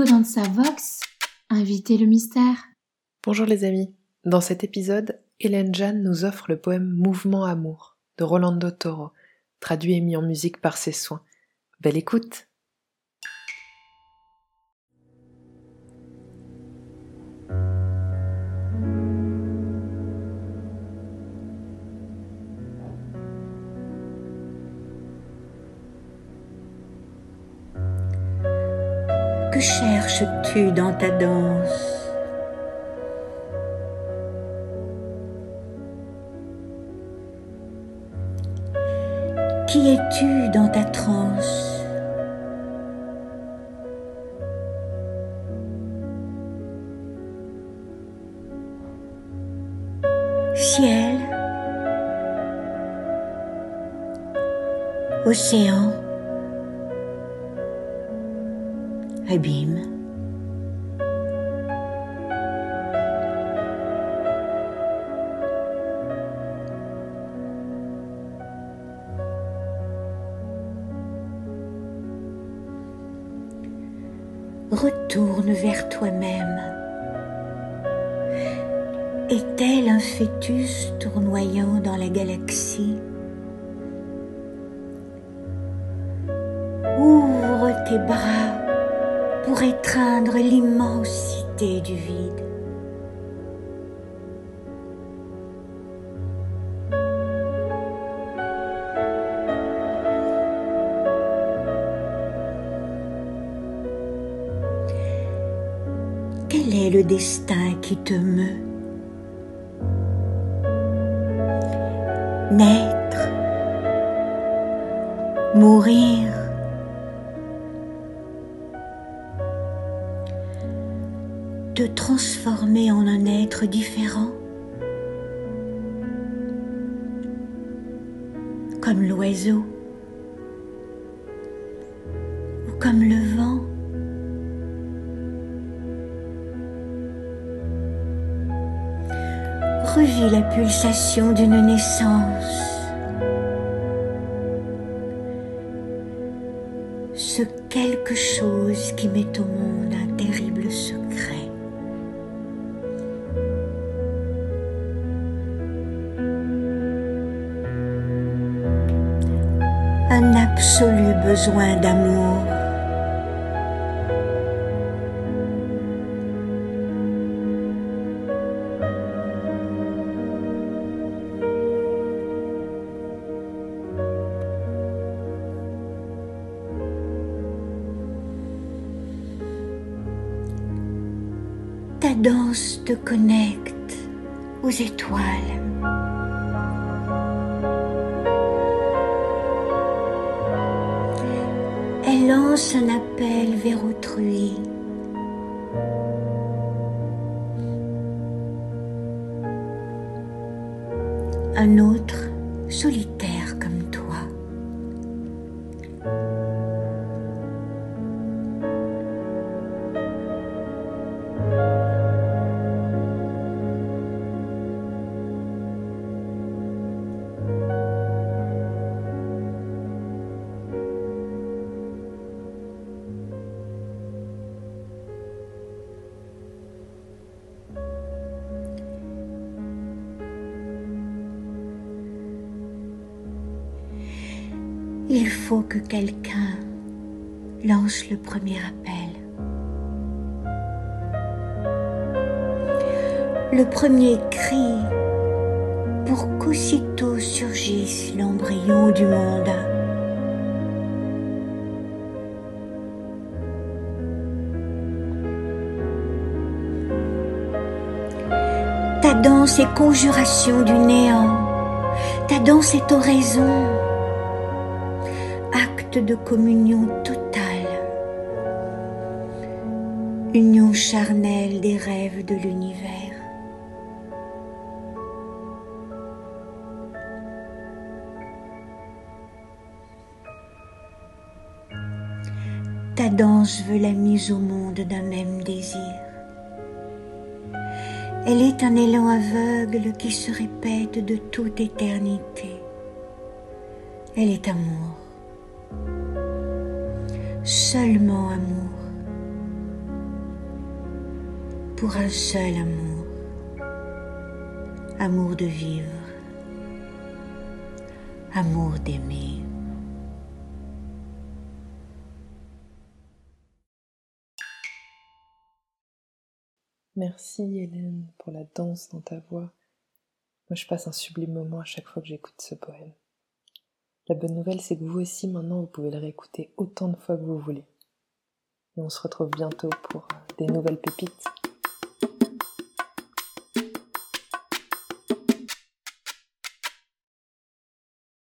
Radio Danza Vox, le mystère. Bonjour les amis. Dans cet épisode, Hélène Jeanne nous offre le poème Mouvement Amour de Rolando Toro, traduit et mis en musique par ses soins. Belle écoute! Que cherches-tu dans ta danse? Qui es-tu dans ta transe? Ciel? Océan? Abîme. Retourne vers toi-même. Est-elle un fœtus tournoyant dans la galaxie Ouvre tes bras pour étreindre l'immensité du vide. Quel est le destin qui te meut? Naître, mourir, transformer en un être différent, comme l'oiseau ou comme le vent. Revis la pulsation d'une naissance, ce quelque chose qui met au monde un terrible secret. Un absolu besoin d'amour. Ta danse te connecte aux étoiles. Lance un appel vers autrui. Un autre solitaire comme Il faut que quelqu'un lance le premier appel. Le premier cri pour qu'aussitôt surgisse l'embryon du monde. Ta danse est conjuration du néant. Ta danse est oraison de communion totale, union charnelle des rêves de l'univers. Ta danse veut la mise au monde d'un même désir. Elle est un élan aveugle qui se répète de toute éternité. Elle est amour seulement amour. pour un seul amour, amour de vivre, amour d'aimer. Merci Hélène pour la danse dans ta voix. Moi je passe un sublime moment à chaque fois que j'écoute ce poème. La bonne nouvelle c'est que vous aussi maintenant vous pouvez le réécouter autant de fois que vous voulez. Et on se retrouve bientôt pour des nouvelles pépites.